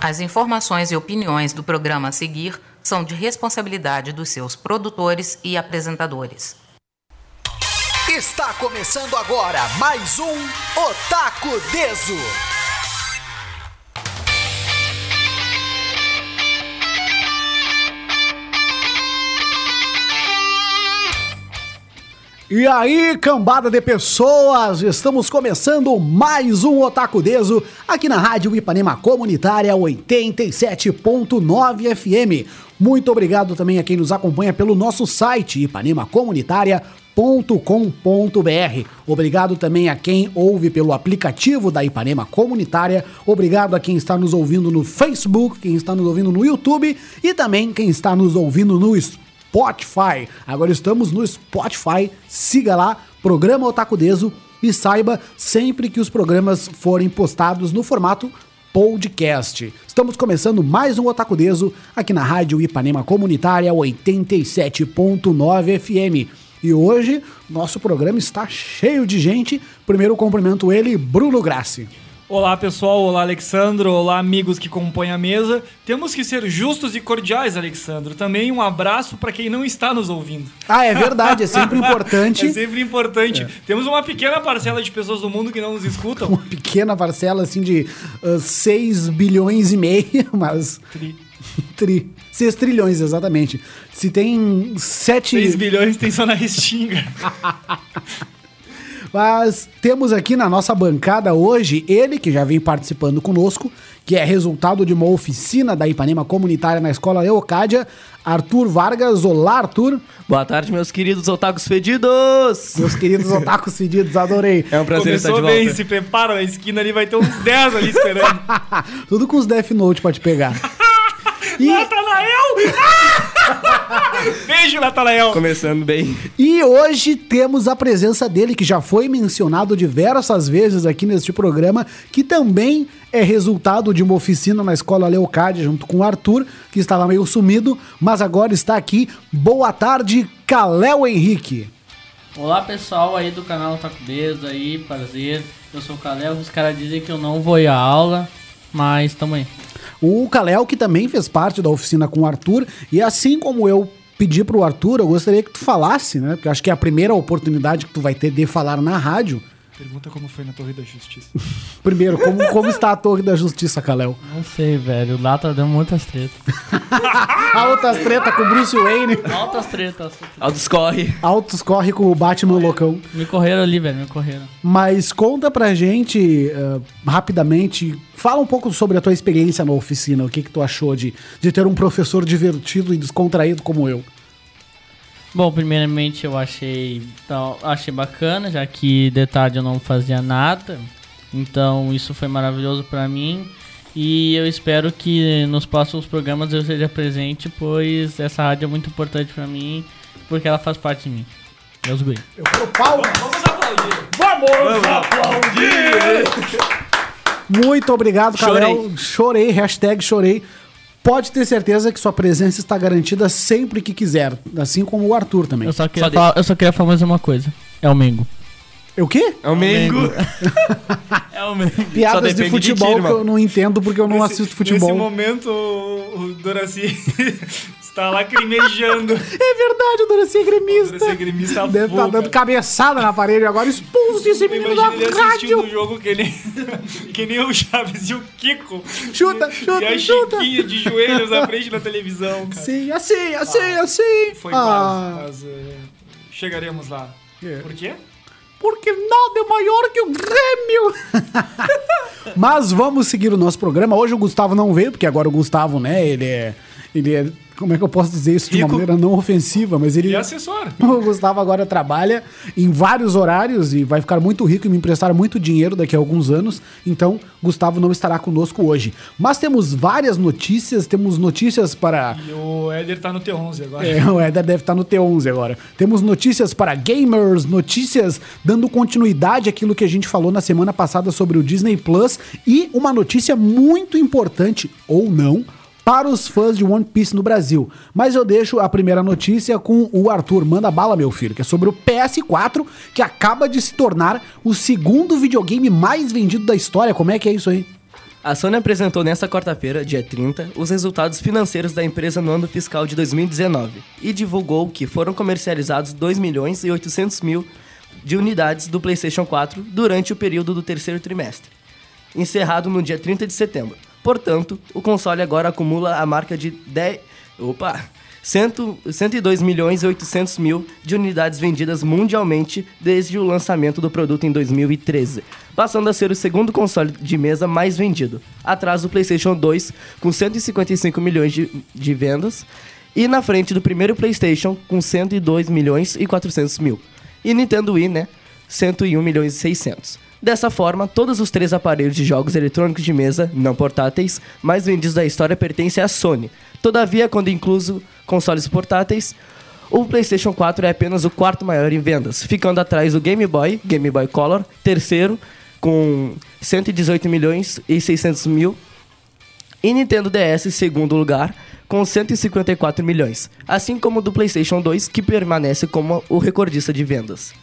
As informações e opiniões do programa a seguir são de responsabilidade dos seus produtores e apresentadores. Está começando agora mais um Otaku Deso. E aí, cambada de pessoas, estamos começando mais um Otaku Deso aqui na Rádio Ipanema Comunitária 87.9 FM. Muito obrigado também a quem nos acompanha pelo nosso site ipanemacomunitaria.com.br. Obrigado também a quem ouve pelo aplicativo da Ipanema Comunitária. Obrigado a quem está nos ouvindo no Facebook, quem está nos ouvindo no YouTube e também quem está nos ouvindo no Spotify. Spotify. Agora estamos no Spotify. Siga lá, programa Otaku Deso e saiba sempre que os programas forem postados no formato podcast. Estamos começando mais um Otaku Deso aqui na Rádio Ipanema Comunitária 87.9 FM. E hoje nosso programa está cheio de gente. Primeiro cumprimento ele, Bruno Grassi. Olá pessoal, olá Alexandro, olá amigos que compõem a mesa. Temos que ser justos e cordiais, Alexandro. Também um abraço para quem não está nos ouvindo. Ah, é verdade, é sempre importante. é sempre importante. É. Temos uma pequena parcela de pessoas do mundo que não nos escutam. Uma pequena parcela, assim, de uh, 6 bilhões e meio, mas... Tri. Tri. 6 trilhões, exatamente. Se tem 7... 6 bilhões tem só na Restinga. Mas temos aqui na nossa bancada hoje ele que já vem participando conosco, que é resultado de uma oficina da Ipanema Comunitária na Escola Leocádia, Arthur Vargas. Olá, Arthur. Boa tarde, meus queridos otakus fedidos. Meus queridos otakus fedidos, adorei. É um prazer Começou estar de bem, volta. se prepara, na esquina ali vai ter uns 10 ali esperando. Tudo com os Death Note pra te pegar. E... Natanael! Beijo, Natanael! Começando bem. E hoje temos a presença dele, que já foi mencionado diversas vezes aqui neste programa, que também é resultado de uma oficina na Escola Leocádia, junto com o Arthur, que estava meio sumido, mas agora está aqui. Boa tarde, Caléu Henrique. Olá pessoal aí do canal Taco Deso aí, prazer. Eu sou o Kalel, os caras dizem que eu não vou ir à aula, mas tamo aí. O Caléu, que também fez parte da oficina com o Arthur, e assim como eu pedi pro Arthur, eu gostaria que tu falasse, né? Porque acho que é a primeira oportunidade que tu vai ter de falar na rádio. Pergunta como foi na Torre da Justiça. Primeiro, como, como está a Torre da Justiça, Caléu? Não sei, velho. Lá tá dando muitas tretas. Altas treta com o Bruce Wayne. Altas tretas. Altos corre. Altos corre com o Batman loucão. Me correram ali, velho. Me correram. Mas conta pra gente, uh, rapidamente, fala um pouco sobre a tua experiência na oficina. O que, que tu achou de, de ter um professor divertido e descontraído como eu? Bom, primeiramente eu achei, tal- achei bacana, já que de tarde eu não fazia nada. Então isso foi maravilhoso pra mim. E eu espero que nos próximos programas eu seja presente, pois essa rádio é muito importante pra mim, porque ela faz parte de mim. Meus guri. Eu quero palmas. Vamos aplaudir! Muito obrigado, Chorei. Caléu. Chorei, hashtag chorei. Pode ter certeza que sua presença está garantida sempre que quiser. Assim como o Arthur também. Eu só queria, Só falar, eu só queria falar mais uma coisa. É o Mengo. O quê? É o Mengo. É o Mengo. Piadas de de futebol ti, que eu não entendo porque eu não Nesse- assisto futebol. Nesse momento, o, o Doraci está lacrimejando. É verdade, o Doraci é O gremista. Doraci é gremista Deve estar full, dando cabeçada na parede agora. Expulse esse menino da ele rádio. o jogo que nem, que nem o Chaves e o Kiko. Chuta, chuta, E a chuta. Chiquinha de joelhos na frente da televisão, cara. Sim, assim, assim, assim. Foi Ah, quase, mas eh, chegaremos lá. É. Por quê? Porque nada é maior que o Grêmio. Mas vamos seguir o nosso programa. Hoje o Gustavo não veio, porque agora o Gustavo, né, ele é. Ele é. Como é que eu posso dizer isso de uma maneira não ofensiva? Mas ele. E assessor. O Gustavo agora trabalha em vários horários e vai ficar muito rico e me emprestar muito dinheiro daqui a alguns anos. Então, Gustavo não estará conosco hoje. Mas temos várias notícias, temos notícias para. E o Éder tá no T11 agora. É, o Éder deve estar no T11 agora. Temos notícias para gamers, notícias dando continuidade àquilo que a gente falou na semana passada sobre o Disney Plus e uma notícia muito importante, ou não, para os fãs de One Piece no Brasil. Mas eu deixo a primeira notícia com o Arthur. Manda bala, meu filho, que é sobre o PS4, que acaba de se tornar o segundo videogame mais vendido da história. Como é que é isso aí? A Sony apresentou nesta quarta-feira, dia 30, os resultados financeiros da empresa no ano fiscal de 2019 e divulgou que foram comercializados 2 milhões e 800 mil de unidades do PlayStation 4 durante o período do terceiro trimestre, encerrado no dia 30 de setembro. Portanto, o console agora acumula a marca de 10. Opa! 100 102 milhões e 800 mil de unidades vendidas mundialmente desde o lançamento do produto em 2013, passando a ser o segundo console de mesa mais vendido, atrás do PlayStation 2 com 155 milhões de, de vendas e na frente do primeiro PlayStation com 102 milhões e 400 mil. E Nintendo Wii, né? 101 milhões e 600. Dessa forma, todos os três aparelhos de jogos eletrônicos de mesa, não portáteis, mais vendidos da história pertencem à Sony. Todavia, quando incluso consoles portáteis, o PlayStation 4 é apenas o quarto maior em vendas, ficando atrás do Game Boy, Game Boy Color, terceiro, com 118 milhões e 600 mil, e Nintendo DS, segundo lugar, com 154 milhões, assim como do PlayStation 2, que permanece como o recordista de vendas.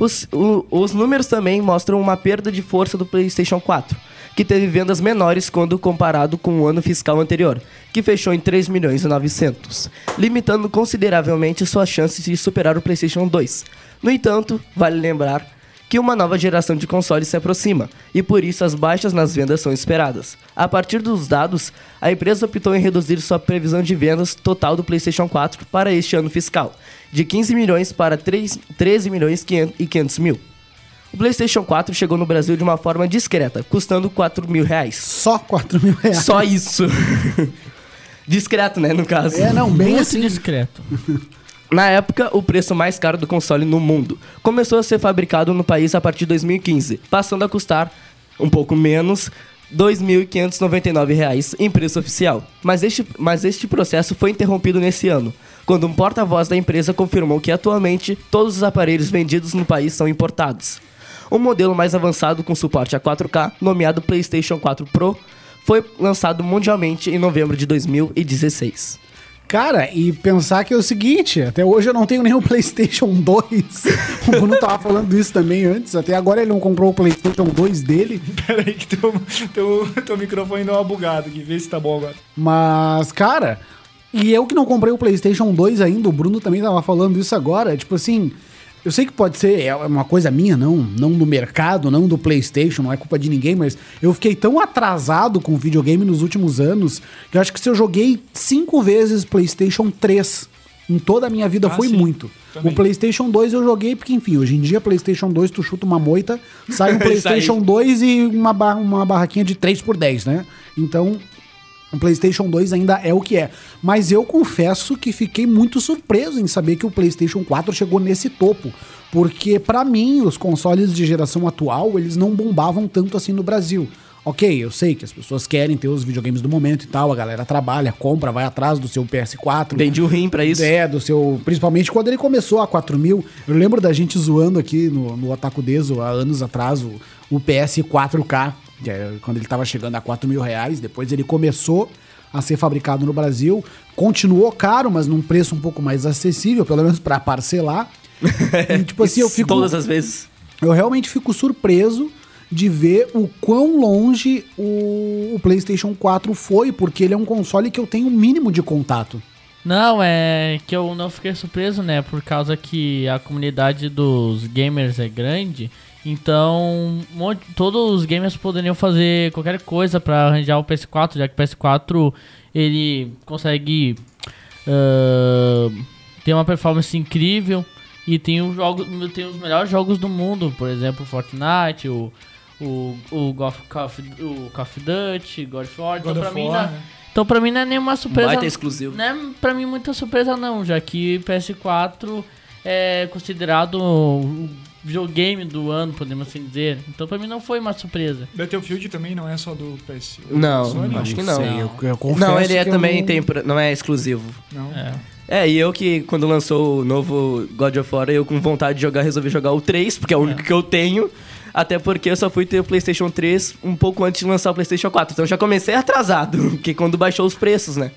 Os, o- os números também mostram uma perda de força do PlayStation 4, que teve vendas menores quando comparado com o ano fiscal anterior, que fechou em 3 milhões e 900, limitando consideravelmente suas chances de superar o PlayStation 2. No entanto, vale lembrar que uma nova geração de consoles se aproxima, e por isso as baixas nas vendas são esperadas. A partir dos dados, a empresa optou em reduzir sua previsão de vendas total do PlayStation 4 para este ano fiscal, de 15 milhões para 3, 13 milhões e 500 mil. O PlayStation 4 chegou no Brasil de uma forma discreta, custando 4 mil reais. Só 4 mil reais. Só isso. Discreto, né, no caso. É, não, bem Muito assim. discreto. Na época, o preço mais caro do console no mundo começou a ser fabricado no país a partir de 2015, passando a custar um pouco menos. 2.599 reais em preço oficial. Mas este, mas este processo foi interrompido nesse ano, quando um porta-voz da empresa confirmou que atualmente todos os aparelhos vendidos no país são importados. O modelo mais avançado com suporte a 4K, nomeado PlayStation 4 Pro, foi lançado mundialmente em novembro de 2016. Cara, e pensar que é o seguinte, até hoje eu não tenho nem o PlayStation 2. o Bruno tava falando isso também antes, até agora ele não comprou o PlayStation 2 dele. Pera aí que teu, teu, teu microfone deu uma bugada aqui. Vê se tá bom agora. Mas, cara, e eu que não comprei o PlayStation 2 ainda, o Bruno também tava falando isso agora, tipo assim, eu sei que pode ser é uma coisa minha, não, não do mercado, não do PlayStation, não é culpa de ninguém, mas eu fiquei tão atrasado com videogame nos últimos anos que eu acho que se eu joguei cinco vezes PlayStation 3 em toda a minha vida Ah, foi sim. muito. Também. O PlayStation 2 eu joguei porque, enfim, hoje em dia PlayStation 2 tu chuta uma moita, sai um PlayStation 2 e uma, barra, uma barraquinha de 3 por 10, né? Então, o PlayStation 2 ainda é o que é. Mas eu confesso que fiquei muito surpreso em saber que o PlayStation 4 chegou nesse topo. Porque, pra mim, os consoles de geração atual, eles não bombavam tanto assim no Brasil. Ok, eu sei que as pessoas querem ter os videogames do momento e tal, a galera trabalha, compra, vai atrás do seu PS4. Vendi o rim pra isso. É, do seu. Principalmente quando ele começou a 4 mil. Eu lembro da gente zoando aqui no, no Otaku Deso há anos atrás o, o PS4K, que é quando ele tava chegando a 4 mil reais. Depois ele começou a ser fabricado no Brasil. Continuou caro, mas num preço um pouco mais acessível, pelo menos pra parcelar. E, tipo assim, eu fico. Todas as vezes. Eu realmente fico surpreso de ver o quão longe o, o PlayStation 4 foi, porque ele é um console que eu tenho o mínimo de contato. Não, é que eu não fiquei surpreso, né? Por causa que a comunidade dos gamers é grande. Então, um monte- todos os gamers poderiam fazer qualquer coisa pra arranjar o PS4, já que o PS4 ele consegue ah, ter uma performance incrível e tem, os jogos, tem os melhores jogos do mundo, por exemplo, Fortnite, o, o, o, God of- Call of, o Call of Duty, God of War. Então, God pra of mim, War, não- né? então, pra mim não é nenhuma surpresa. Baita exclusivo. Não é pra mim muita surpresa não, já que PS4 é considerado videogame do ano, podemos assim dizer. Então pra mim não foi uma surpresa. Battlefield também não é só do PS. Não, Sony? acho que não. Sei, eu, eu confesso Não, ele é que também não- tem, não é exclusivo. Não. É. É, e eu que quando lançou o novo God of War, eu com vontade de jogar, resolvi jogar o 3, porque é o único que eu tenho. Até porque eu só fui ter o PlayStation 3 um pouco antes de lançar o PlayStation 4. Então eu já comecei atrasado, porque quando baixou os preços, né?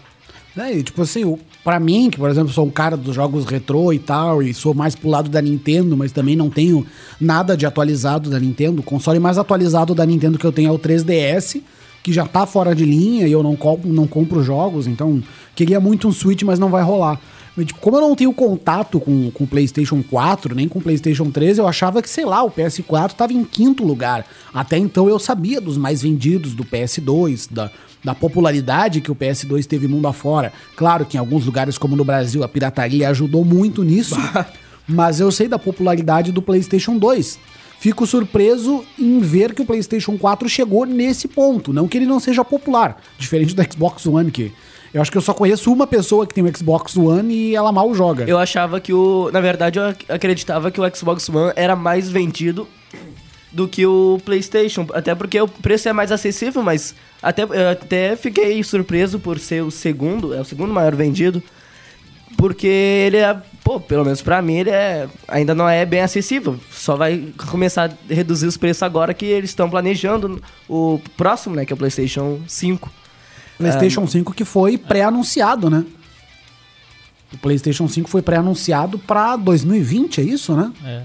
É, e, tipo assim, pra mim, que por exemplo sou um cara dos jogos retrô e tal, e sou mais pro lado da Nintendo, mas também não tenho nada de atualizado da Nintendo. O console mais atualizado da Nintendo que eu tenho é o 3DS, que já tá fora de linha e eu não compro, não compro jogos, então queria muito um Switch, mas não vai rolar. Mas, tipo, como eu não tenho contato com com o PlayStation 4, nem com o PlayStation 3, eu achava que, sei lá, o PS4 tava em quinto lugar. Até então eu sabia dos mais vendidos do PS2, da, da popularidade que o PS2 teve mundo afora. Claro que em alguns lugares, como no Brasil, a pirataria ajudou muito nisso, mas eu sei da popularidade do PlayStation 2. Fico surpreso em ver que o PlayStation 4 chegou nesse ponto. Não que ele não seja popular, diferente do Xbox One, que eu acho que eu só conheço uma pessoa que tem um Xbox One e ela mal joga. Eu achava que o. Na verdade, eu ac- acreditava que o Xbox One era mais vendido do que o PlayStation. Até porque o preço é mais acessível, mas até, eu até fiquei surpreso por ser o segundo, é o segundo maior vendido. Porque ele é, pô, pelo menos pra mim, ele é, ainda não é bem acessível. Só vai começar a reduzir os preços agora que eles estão planejando o próximo, né, que é o PlayStation 5. PlayStation 5 que foi pré-anunciado, né? O PlayStation 5 foi pré-anunciado pra 2020, é isso, né? É.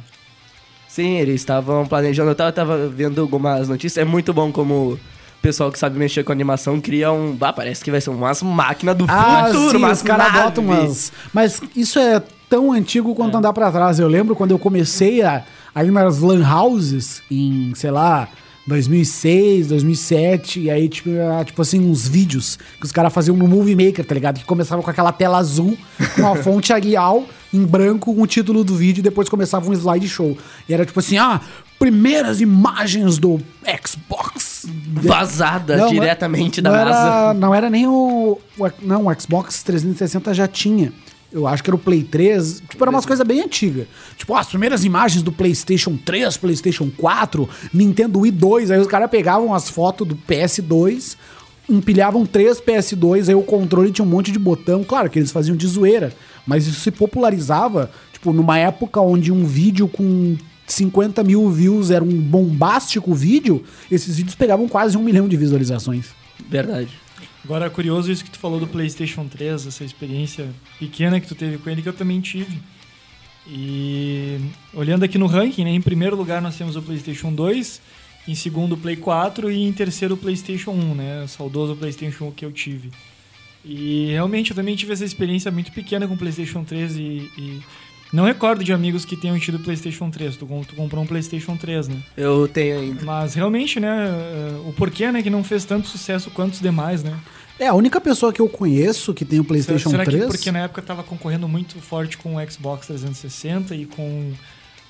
Sim, eles estavam planejando. Eu tava, tava vendo algumas notícias. É muito bom como o pessoal que sabe mexer com animação cria um. Ah, parece que vai ser umas máquinas do Ah, futuro, sim, umas os caras botam umas... Mas isso é tão antigo quanto andar pra trás. Eu lembro quando eu comecei a, a ir nas lan houses em, sei lá, 2006, 2007, e aí, tipo, era, tipo assim, uns vídeos que os caras faziam no Movie Maker, tá ligado? Que começava com aquela tela azul, com a fonte Arial em branco com o título do vídeo, e depois começava um slideshow. E era tipo assim, ah, primeiras imagens do Xbox. Vazada Não, Tá diretamente não da era, NASA. Não era nem o, o- Não, o Xbox 360 já tinha. Eu acho que era o Play 3. Tipo, era umas coisas bem antigas. Tipo, as primeiras imagens do PlayStation 3, PlayStation 4, Nintendo Wii 2. Aí os caras pegavam as fotos do PS2, empilhavam três PS2, aí o controle tinha um monte de botão. Claro que eles faziam de zoeira, mas isso se popularizava, tipo, numa época onde um vídeo com 50 mil views era um bombástico vídeo, esses vídeos pegavam quase um milhão de visualizações. Verdade. Agora é curioso isso que tu falou do PlayStation 3, essa experiência pequena que tu teve com ele, que eu também tive. E olhando aqui no ranking, né, em primeiro lugar nós temos o PlayStation 2, em segundo o Play 4 e em terceiro o PlayStation 1, né, o saudoso PlayStation 1 que eu tive. E realmente eu também tive essa experiência muito pequena com o PlayStation 3 e, e não recordo de amigos que tenham tido PlayStation 3. Tu, tu comprou um PlayStation 3, né? Eu tenho ainda. Mas realmente, né, eh, o porquê, né, que não fez tanto sucesso quanto os demais, né? É, a única pessoa que eu conheço que tem o PlayStation Será 3. que porque na época tava concorrendo muito forte com o Xbox 360 e com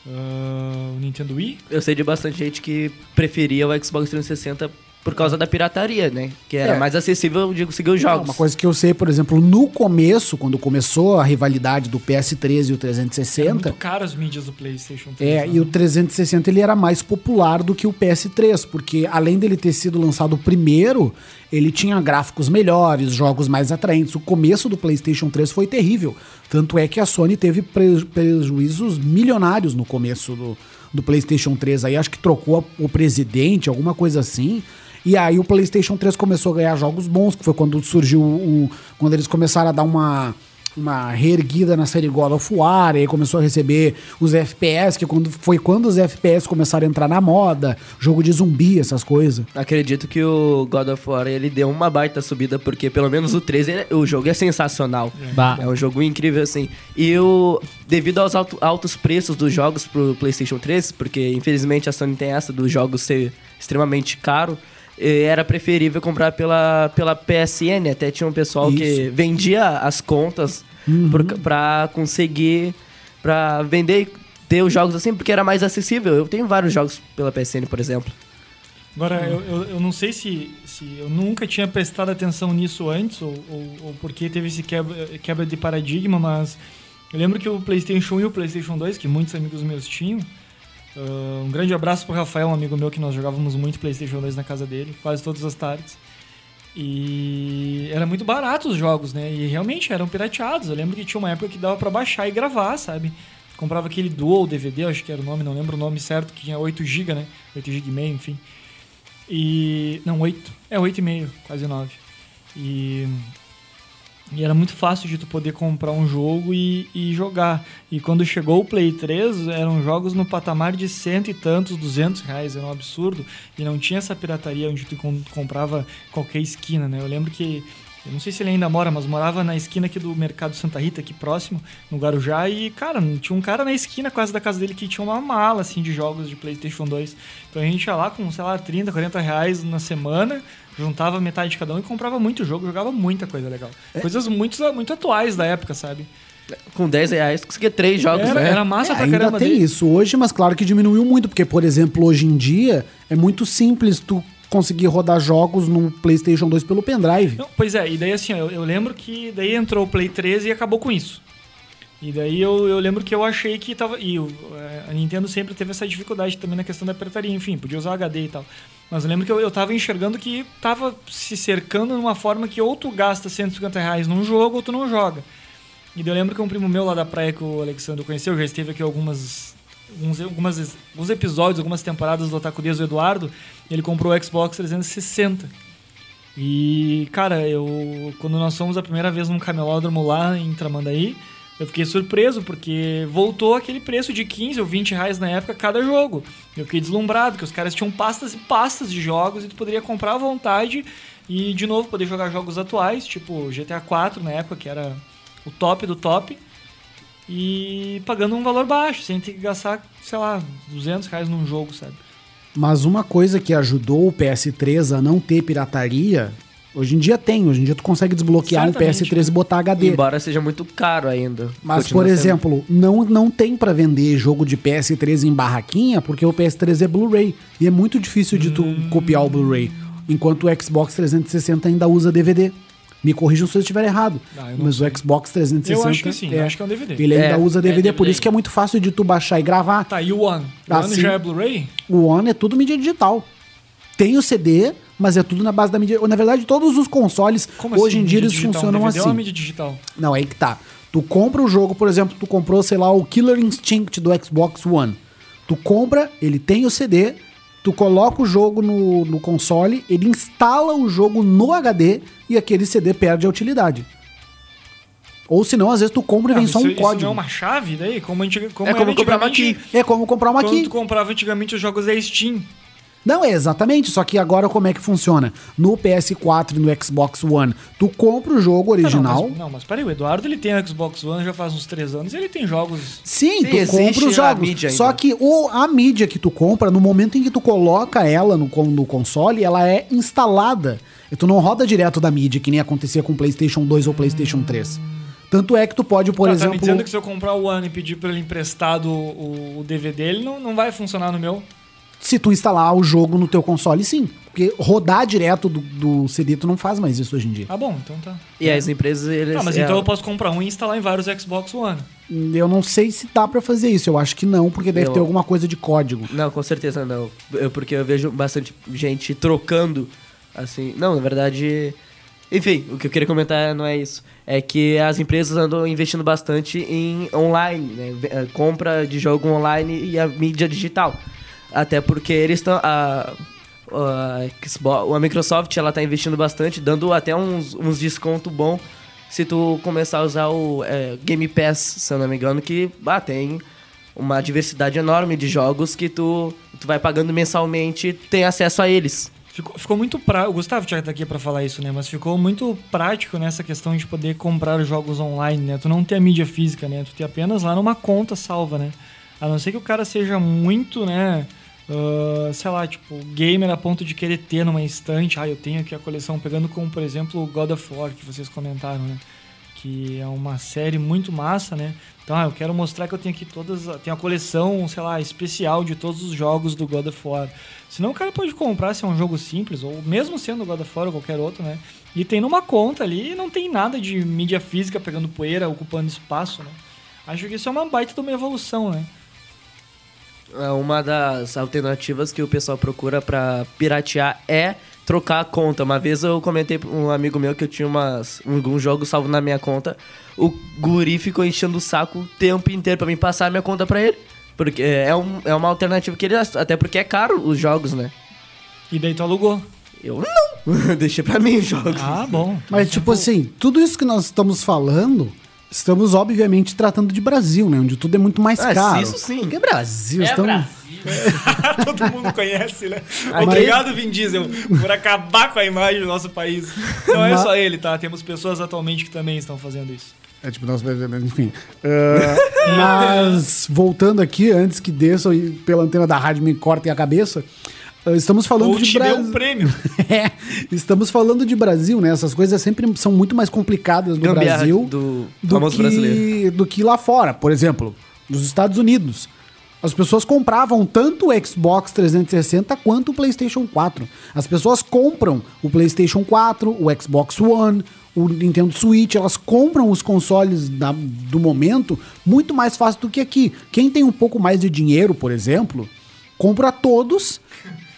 ah, o Nintendo Wii? Eu sei de bastante gente que preferia o Xbox 360 por causa da pirataria, né? Que era É. mais acessível de conseguir os jogos. Uma coisa que eu sei, por exemplo, no começo, quando começou a rivalidade do PS3 e o Era 360, muito caro as mídias do PlayStation 3. É, né? e o 360 ele era mais popular do que o PS3, porque além dele ter sido lançado primeiro, ele tinha gráficos melhores, jogos mais atraentes. O começo do PlayStation 3 foi terrível. Tanto é que a Sony teve pre- prejuízos milionários no começo do, do PlayStation 3. Aí acho que trocou o presidente, alguma coisa assim. E aí o PlayStation 3 começou a ganhar jogos bons, que foi quando surgiu o. Quando eles começaram a dar uma uma reerguida na série God of War, e aí começou a receber os FPS, que quando, foi quando os FPS começaram a entrar na moda, jogo de zumbi, essas coisas. Acredito que o God of War ele deu uma baita subida, porque pelo menos o 3, ele- o jogo é sensacional. Bah. É um jogo incrível, assim. E o, devido aos alto- altos preços dos jogos pro PlayStation 3, porque infelizmente a Sony tem essa dos jogos ser extremamente caro, era preferível comprar pela, pela PSN. Até tinha um pessoal que Isso. vendia as contas por, pra conseguir, pra vender e ter os jogos assim, porque era mais acessível. Eu tenho vários jogos pela PSN, por exemplo. Agora, eu, eu, eu não sei se, se eu nunca tinha prestado atenção nisso antes, ou, ou, ou porque teve esse quebra, quebra de paradigma, mas eu lembro que o PlayStation 1 e o PlayStation 2, que muitos amigos meus tinham, ah, um grande abraço pro Rafael, um amigo meu que nós jogávamos muito PlayStation 2 na casa dele, quase todas as tardes. E era muito barato os jogos, né? E realmente eram pirateados. Eu lembro que tinha uma época que dava pra baixar e gravar, sabe? Comprava aquele Dual DVD, acho que era o nome, não lembro o nome certo, que tinha 8 GB, né? 8 GB e meio, enfim. E. Não, 8. É 8,5, quase 9. E. E era muito fácil de tu poder comprar um jogo e, e jogar. E quando chegou o Play 3, eram jogos no patamar de cento e tantos, duzentos reais, era um absurdo. E não tinha essa pirataria onde tu com- comprava qualquer esquina, né? Eu lembro que, eu não sei se ele ainda mora, mas morava na esquina aqui do Mercado Santa Rita, aqui próximo, no Guarujá. E, cara, tinha um cara na esquina quase da casa dele que tinha uma mala, assim, de jogos de PlayStation 2. Então a gente ia lá com, sei lá, 30, 40 reais na semana, juntava metade de cada um e comprava muito jogo, jogava muita coisa legal. Coisas muito, muito atuais da época, sabe? Com 10 reais, conseguia três jogos, Era, né? era massa É, pra ainda caramba tem dele. isso hoje, mas claro que diminuiu muito, porque, por exemplo, hoje em dia é muito simples tu conseguir rodar jogos no PlayStation 2 pelo pendrive. Não, pois é, e daí assim, eu, eu lembro que daí entrou o Play 3 e acabou com isso. E daí eu, eu lembro que eu achei que tava. E o- é, a Nintendo sempre teve essa dificuldade também na questão da pirataria, enfim, podia usar HD e tal. Mas eu lembro que eu, eu tava enxergando que tava se cercando numa forma que ou tu gasta 150 reais num jogo ou tu não joga. E daí eu lembro que um primo meu lá da praia que o Alexandre conheceu, já esteve aqui algumas. Alguns, algumas, alguns episódios, algumas temporadas do Otaku Dias do Eduardo, ele comprou o Xbox 360. E, cara, eu quando nós fomos a primeira vez num camelódromo lá em Tramandaí, eu fiquei surpreso porque voltou aquele preço de 15 ou 20 reais na época cada jogo. Eu fiquei deslumbrado, que os caras tinham pastas e pastas de jogos e tu poderia comprar à vontade e, de novo, poder jogar jogos atuais, tipo GTA 4 na época, que era o top do top, e pagando um valor baixo, sem ter que gastar, sei lá, 200 reais num jogo, sabe? Mas uma coisa que ajudou o PS3 a não ter pirataria, hoje em dia tem. Hoje em dia tu consegue desbloquear um Certamente, PS3 e botar HD. Embora seja muito caro ainda. Mas, Continua por sendo. exemplo, não, não tem pra vender jogo de PS3 em barraquinha, porque o PS3 é Blu-ray. E é muito difícil de tu Hum. copiar o Blu-ray. Enquanto o Xbox 360 ainda usa DVD. Me corrijam se eu estiver errado. Ah, eu mas sei. o Xbox 360. Eu acho que sim, eu acho que é um DVD. Ele ainda É, usa DVD, é por isso DVD. que é muito fácil de tu baixar e gravar. Tá, e o One? O Ah, One já é Blu-ray? O One é tudo mídia digital. Tem o CD, mas é tudo na base da mídia. Na verdade, todos os consoles, Como hoje assim, em dia, eles digital? funcionam um DVD assim. É uma mídia digital. Não, é aí que tá. Tu compra o jogo, por exemplo, tu comprou, sei lá, o Killer Instinct do Xbox One. Tu compra, ele tem o CD, tu coloca o jogo no, no console, ele instala o jogo no HD e aquele CD perde a utilidade. Ou senão, às vezes tu compra e Ah, vem mas só isso, um isso não é código. uma chave daí? Como, antiga, como É como era comprar uma key. É como comprar uma Quando key. tu comprava antigamente os jogos da Steam. Não, é exatamente. Só que agora como é que funciona? No PS4 e no Xbox One, tu compra o jogo original. Não, mas, não, mas peraí, o Eduardo ele tem o Xbox One já faz uns 3 anos e ele tem jogos. Sim, Sim, tu compra os a jogos. Só que o, a mídia que tu compra, no momento em que tu coloca ela no, no console, ela é instalada. E tu não roda direto da mídia, que nem acontecia com o PlayStation 2 ou PlayStation 3. Tanto é que tu pode, por Tá, exemplo. tá me dizendo que se eu comprar o One e pedir pra ele emprestado o, o DVD, ele não, não vai funcionar no meu. Se tu instalar o jogo no teu console, sim. Porque rodar direto do, do CD, tu não faz mais isso hoje em dia. Ah, bom, então tá. E as empresas, eles... Tá, mas é, então eu posso comprar um e instalar em vários Xbox One. Eu não sei se dá pra fazer isso. Eu acho que não, porque deve Eu- ter alguma coisa de código. Não, com certeza não. Eu, porque eu vejo bastante gente trocando, assim... Não, na verdade... Enfim, o que eu queria comentar não é isso. É que as empresas andam investindo bastante em online, né? Eh, Compra de jogo online e a mídia digital. Até porque eles estão... A, a, a Microsoft, ela tá investindo bastante, dando até uns, uns desconto bom se tu começar a usar o eh, Game Pass, se eu não me engano, que ah, tem uma diversidade enorme de jogos que tu, tu vai pagando mensalmente tem acesso a eles. Ficou, ficou muito prático. O Gustavo já tá aqui pra falar isso, né? Mas ficou muito prático nessa questão de poder comprar jogos online, né? Tu não ter a mídia física, né? Tu ter apenas lá numa conta salva, né? A não ser que o cara seja muito, né? Ah, sei lá, tipo, gamer a ponto de querer ter numa estante. Ah, eu tenho aqui a coleção, pegando como, por exemplo, o God of War, que vocês comentaram, né? Que é uma série muito massa, né? Então, ah, eu quero mostrar que eu tenho aqui todas. Tenho a coleção, sei lá, especial de todos os jogos do God of War. Senão o cara pode comprar se é um jogo simples, ou mesmo sendo God of War ou qualquer outro, né? E tem numa conta ali e não tem nada de mídia física pegando poeira, ocupando espaço, né? Acho que isso é uma baita de uma evolução, né? É Uma das alternativas que o pessoal procura pra piratear é trocar a conta. Uma vez eu comentei pra um amigo meu que eu tinha umas, alguns jogos salvos na minha conta. O guri ficou enchendo o saco o tempo inteiro pra mim passar a minha conta pra ele. Porque é, um, é uma alternativa que ele... Até porque é caro os jogos, né? E daí tu alugou. Eu não. Deixei pra mim os jogos. Ah, bom. Mas, tipo assim, tudo isso que nós estamos falando, estamos obviamente tratando de Brasil, né? Onde tudo é muito mais Ah, caro. isso sim. Porque Brasil, É estamos... Brasil. Todo mundo conhece, né? Obrigado, Vin Diesel, por acabar com a imagem do nosso país. Não é Mas- só ele, tá? Temos pessoas atualmente que também estão fazendo isso. É tipo, nós, enfim. Ah, mas, voltando aqui, antes que desçam e pela antena da rádio me cortem a cabeça, estamos falando Ou de te Brasil. um prêmio. É, estamos falando de Brasil, né? Essas coisas sempre são muito mais complicadas no Gambiarra Brasil do do famoso que, brasileiro. do que lá fora. Por exemplo, nos Estados Unidos. As pessoas compravam tanto o Xbox 360 quanto o PlayStation 4. As pessoas compram o PlayStation 4, o Xbox One, o Nintendo Switch, elas compram os consoles da- do momento muito mais fácil do que aqui. Quem tem um pouco mais de dinheiro, por exemplo, compra todos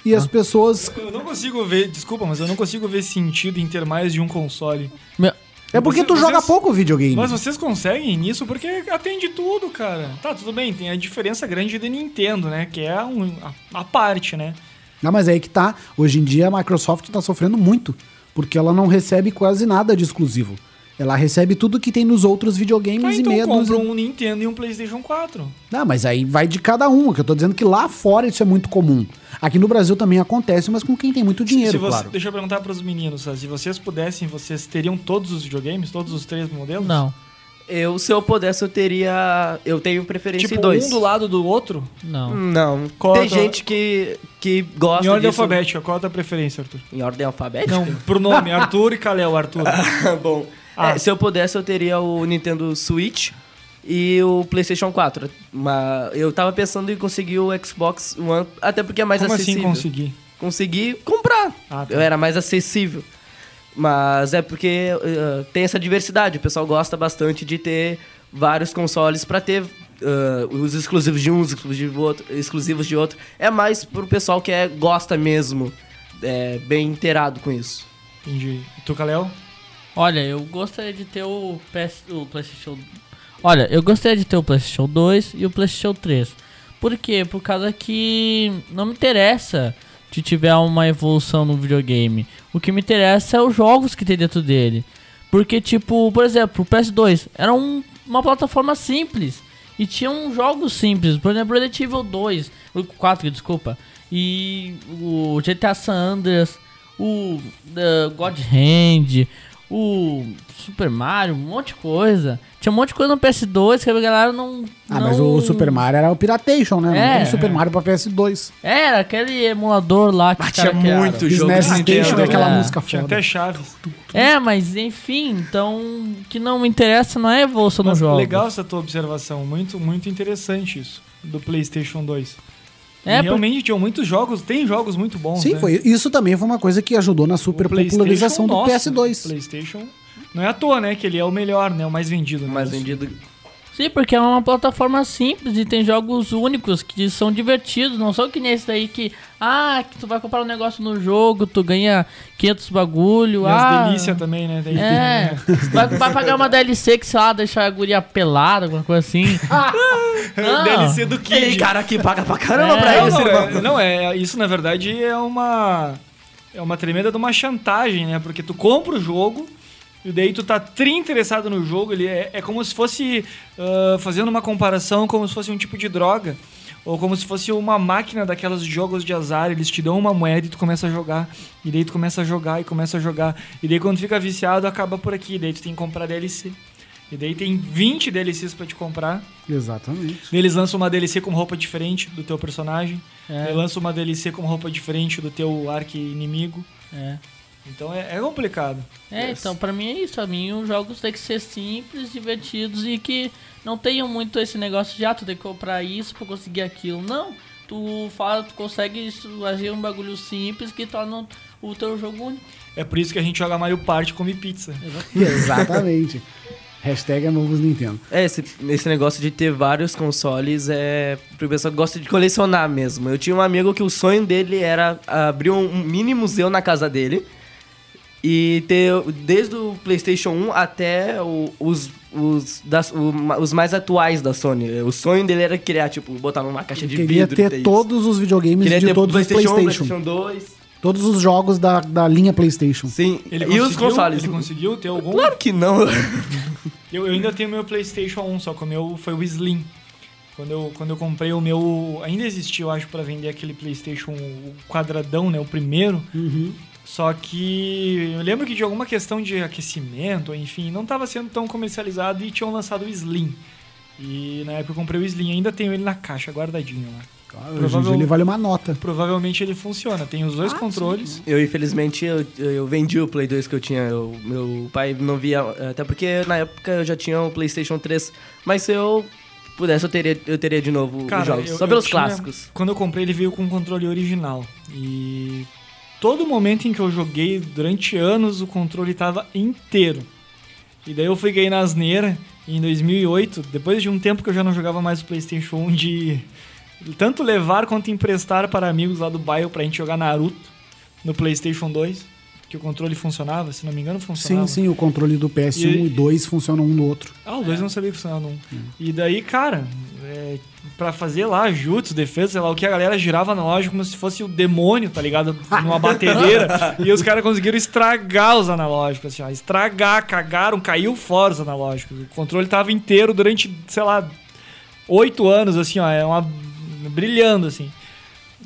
e as pessoas. Eu não consigo ver, desculpa, mas eu não consigo ver sentido em ter mais de um console. Meu- É porque Você- tu joga vocês- pouco videogame. Mas vocês conseguem nisso porque atende tudo, cara. Tá, tudo bem, tem a diferença grande de Nintendo, né? Que é um, a, a parte, né? Não, mas é aí que tá. Hoje em dia a Microsoft tá sofrendo muito. Porque ela não recebe quase nada de exclusivo. Ela recebe tudo que tem nos outros videogames Ah, e então meia compra um Nintendo e um PlayStation 4. Não, mas aí vai de cada um. Que eu tô dizendo que lá fora isso é muito comum. Aqui no Brasil também acontece, mas com quem tem muito dinheiro, se você, claro. Deixa eu perguntar pros meninos, tá? se vocês pudessem, vocês teriam todos os videogames, todos os três modelos? Não, Eu, se eu pudesse, eu teria. Eu tenho preferência Tipo, em dois. um do lado do outro? não. Não. Qual Tem a tua- gente que, que gosta em ordem disso. alfabética, qual a tua preferência, Arthur? Em ordem alfabética? Não, pro nome, Arthur e Kalel, Arthur. Bom. Ah. É, se eu pudesse, eu teria o Nintendo Switch e o PlayStation 4. Mas eu tava pensando em conseguir o Xbox One, até porque é mais Como assim acessível. conseguir? Consegui comprar. Ah, tá. Eu era mais acessível. Mas é porque eh, tem essa diversidade. O pessoal gosta bastante de ter vários consoles pra ter eh, os exclusivos de um, os exclusivos de outro, exclusivos de outro. É mais pro pessoal que é, gosta mesmo, é, bem inteirado com isso. Entendi. E tu, Kalel? Olha, eu gostaria de ter o, PS, o PlayStation. Olha, eu gostaria de ter o PlayStation 2 e o PlayStation 3. Por quê? Por causa que não me interessa se tiver uma evolução no videogame. O que me interessa é os jogos que tem dentro dele. Porque, tipo, por exemplo, o PS2 era um- uma plataforma simples. E tinha uns jogos simples. Por exemplo, Resident Evil 2. O 4, desculpa. E o GTA San Andreas. O uh, God Hand. O Super Mario. Um monte de coisa. Tinha um monte de coisa no PS2 que a galera não. Ah, mas não- o Super Mario era o Piratation, né? Não É. tem Super Mario pra PS2. Era aquele emulador lá que Ah, tinha criaram. muito jogo SNES de Station é aquela É. música Tinha foda. até chaves. É, mas enfim, então o que não me interessa não é a evolução Mas no jogo. legal essa tua observação. Muito, muito interessante isso. Do PlayStation 2. É, E por- realmente tinham muitos jogos, tem jogos muito bons. Sim, né? foi. Isso também foi uma coisa que ajudou na O super popularização do nossa, PS2. o PlayStation. Não é à toa, né? Que ele é o melhor, né? O mais vendido. né? Mais vendido. Sim, porque é uma plataforma simples e tem jogos únicos que são divertidos, não são que nem esse daí que, ah, que tu vai comprar um negócio no jogo, tu ganha 500 bagulho, E ah... as delícias também, né? Daí É, vai, vai pagar uma DLC que, sei lá, deixar a guria pelada, alguma coisa assim. tem Não. DLC do Kid. cara que paga pra caramba É. pra isso, não, irmão. é, não, é, isso na verdade é uma é uma tremenda de uma chantagem, né? Porque tu compra o jogo e daí tu tá tri interessado no jogo, ele é, é como se fosse ah, fazendo uma comparação como se fosse um tipo de droga ou como se fosse uma máquina daquelas jogos de azar, eles te dão uma moeda e tu começa a jogar, e daí tu começa a jogar e começa a jogar, e daí quando fica viciado acaba por aqui, daí tu tem que comprar DLC. E daí tem 20 DLCs pra te comprar. Exatamente. Daí Eles lançam uma DLC com roupa diferente do teu personagem. É. Daí lançam uma DLC com roupa diferente do teu arqui-inimigo. É. Então é, é complicado. É, então pra mim é isso. Pra mim os jogos têm que ser simples, divertidos e que não tenham muito esse negócio de ah, tu tem que comprar isso pra conseguir aquilo. Não. Tu fala, tu consegue isso, agir um bagulho simples que torna o teu jogo único. É por isso que a gente joga Mario Party e come pizza. Exatamente. Hashtag é novos Nintendo. É, esse, esse negócio de ter vários consoles é pro pessoal que gosta de colecionar mesmo. Eu tinha um amigo que o sonho dele era abrir um mini museu na casa dele e ter desde o PlayStation 1 até o- os, os, das- o os mais atuais da Sony. O sonho dele era criar, tipo, botar numa caixa de Queria vidro. e ter isso. todos os videogames Queria de ter todos os PlayStation, PlayStation. PlayStation 2. Todos os jogos da, da linha PlayStation. Sim, Ele e os conseguiu? consoles? Ele conseguiu ter algum? Claro que não. Eu, eu ainda tenho meu PlayStation 1, só que o meu foi o Slim. Quando eu, quando eu comprei o meu. Ainda existia, eu acho, pra vender aquele PlayStation o quadradão, né? O primeiro. Só que eu lembro que de alguma questão de aquecimento, enfim, não estava sendo tão comercializado e tinham lançado o Slim. E na época eu comprei o Slim, ainda tenho ele na caixa, guardadinho lá. Provável- ele vale uma nota. Provavelmente ele funciona, tem os Ah, dois controles. Eu, infelizmente, eu, eu vendi o Play 2 que eu tinha. Eu- meu pai não via. Até porque na época eu já tinha o PlayStation 3. Mas se eu pudesse, eu teria, eu teria de novo Cara, os jogos. eu- Só pelos tinha- clássicos. Quando eu comprei, ele veio com um controle original. E todo momento em que eu joguei, durante anos, o controle tava inteiro. E daí eu fui ganhar na asneira em 2008, depois de um tempo que eu já não jogava mais o PlayStation 1, de tanto levar quanto emprestar para amigos lá do bairro pra gente jogar Naruto no PlayStation 2, que o controle funcionava, se não me engano funcionava. Sim, sim, o controle do PS1 e, E- 2 funcionam um no outro. Ah, o 2 eu não sabia que funcionava no 1. E daí, cara, é, pra fazer lá jutsu, defesa, sei lá, o que a galera girava na loja como se fosse o demônio, tá ligado? Numa batedeira. e os caras conseguiram estragar os analógicos, assim, ó, estragar, cagaram, caiu fora os analógicos. O controle tava inteiro durante, sei lá, oito anos, assim, ó, é uma. brilhando, assim.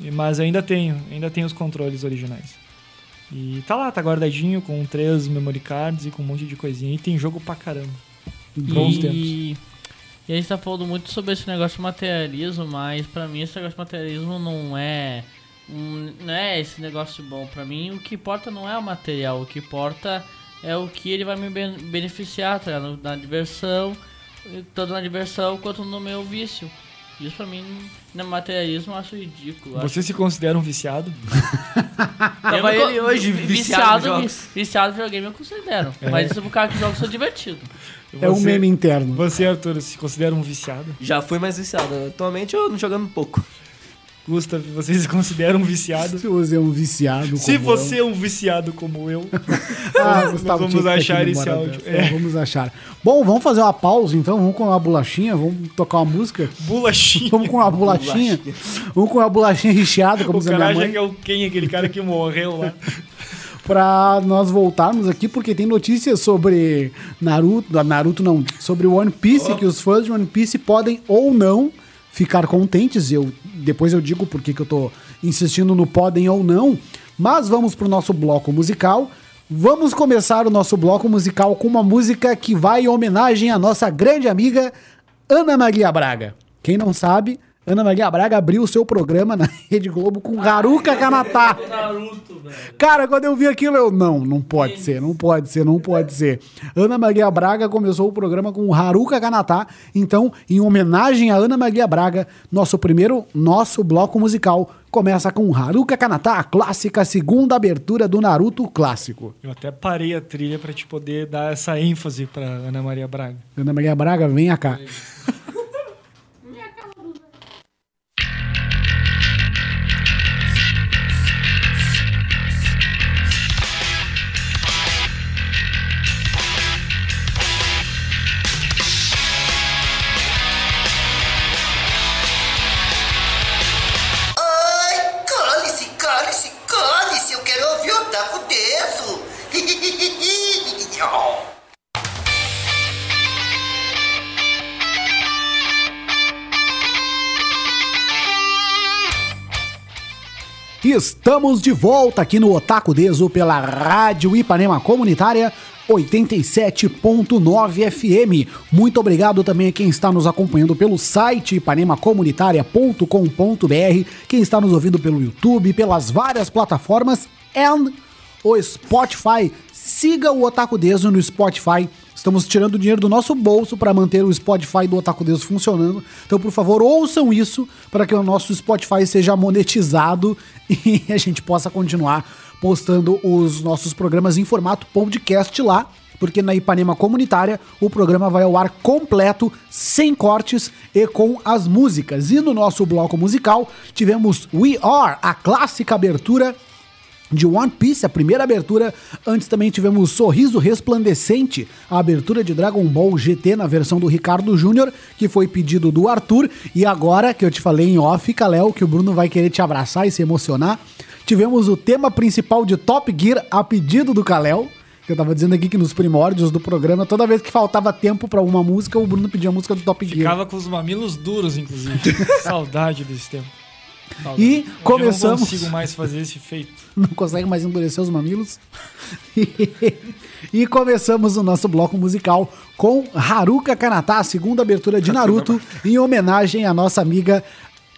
E- Mas ainda tenho, ainda tenho os controles originais. E tá lá, tá guardadinho com três memory cards e com um monte de coisinha. E tem jogo pra caramba. Bons tempos. E, a gente tá falando muito sobre esse negócio de materialismo, mas pra mim esse negócio de materialismo não é. um- não é esse negócio bom. Pra mim o que importa não é o material, o que importa é o que ele vai me ben- beneficiar, tá ligado? Na diversão, tanto na diversão quanto no meu vício. Isso pra mim, no materialismo, eu acho ridículo. eu acho Você se considera um viciado? Eu Tava ele hoje vi- viciado viciado em videogame eu considero. É. Mas isso é por causa que jogos são divertidos. É um Você- meme interno. Você, Arthur, se considera um viciado? Já fui mais viciado. Atualmente eu não jogando pouco. Gustav, você se considera um viciado? Se você é um viciado. Se como eu. você é um viciado como eu, Ah, Gustavo, vamos achar esse áudio. É. É, Vamos achar. Bom, vamos fazer uma pausa então. Vamos com uma bolachinha. Vamos tocar uma música. bolachinha. Vamos com uma bolachinha. Vamos com uma bolachinha recheada, como O diz a cara minha acha mãe. que é o quem, aquele cara que morreu lá. Pra nós voltarmos aqui, porque tem notícias sobre Naruto. Naruto não, sobre One Piece, que os fãs de One Piece podem ou não ficar contentes. Eu, depois eu digo por que que eu tô insistindo no podem ou não. Mas vamos pro nosso bloco musical. Vamos começar o nosso bloco musical com uma música que vai em homenagem à nossa grande amiga Ana Maria Braga. Quem não sabe, Ana Maria Braga abriu o seu programa na Rede Globo com Haruka Kanata. Naruto, velho. Cara, quando eu vi aquilo, eu. Não, não pode ser, não pode ser, não pode ser. Ana Maria Braga começou o programa com o Haruka Kanata. Então, em homenagem a Ana Maria Braga, nosso primeiro, nosso bloco musical começa com Haruka Kanata, a clássica segunda abertura do Naruto clássico. Eu até parei a trilha pra te poder dar essa ênfase pra Ana Maria Braga. Ana Maria Braga, venha cá. Estamos de volta aqui no Otaku Deso pela Rádio Ipanema Comunitária 87.9 FM. Muito obrigado também a quem está nos acompanhando pelo site ipanemacomunitaria.com.br, quem está nos ouvindo pelo YouTube, pelas várias plataformas e o Spotify. Siga o Otaku Deso no Spotify. Estamos tirando dinheiro do nosso bolso para manter o Spotify do Otaku Deso funcionando. Então, por favor, ouçam isso para que o nosso Spotify seja monetizado e a gente possa continuar postando os nossos programas em formato podcast lá. Porque na Ipanema Comunitária o programa vai ao ar completo, sem cortes e com as músicas. E no nosso bloco musical tivemos We Are, a clássica abertura de One Piece, a primeira abertura. Antes também tivemos Sorriso Resplandecente, a abertura de Dragon Ball GT na versão do Ricardo Júnior, que foi pedido do Arthur. E agora, que eu te falei em off, Léo, que o Bruno vai querer te abraçar e se emocionar, tivemos o tema principal de Top Gear a pedido do que Eu tava dizendo aqui que nos primórdios do programa, toda vez que faltava tempo pra uma música, o Bruno pedia a música do Top Gear. Ficava com os mamilos duros, inclusive. Saudade desse tempo. Saudade. E começamos. Eu não consigo mais fazer esse feito. não consegue mais endurecer os mamilos. e começamos o nosso bloco musical com Haruka Kanata, a segunda abertura de Naruto, em homenagem à nossa amiga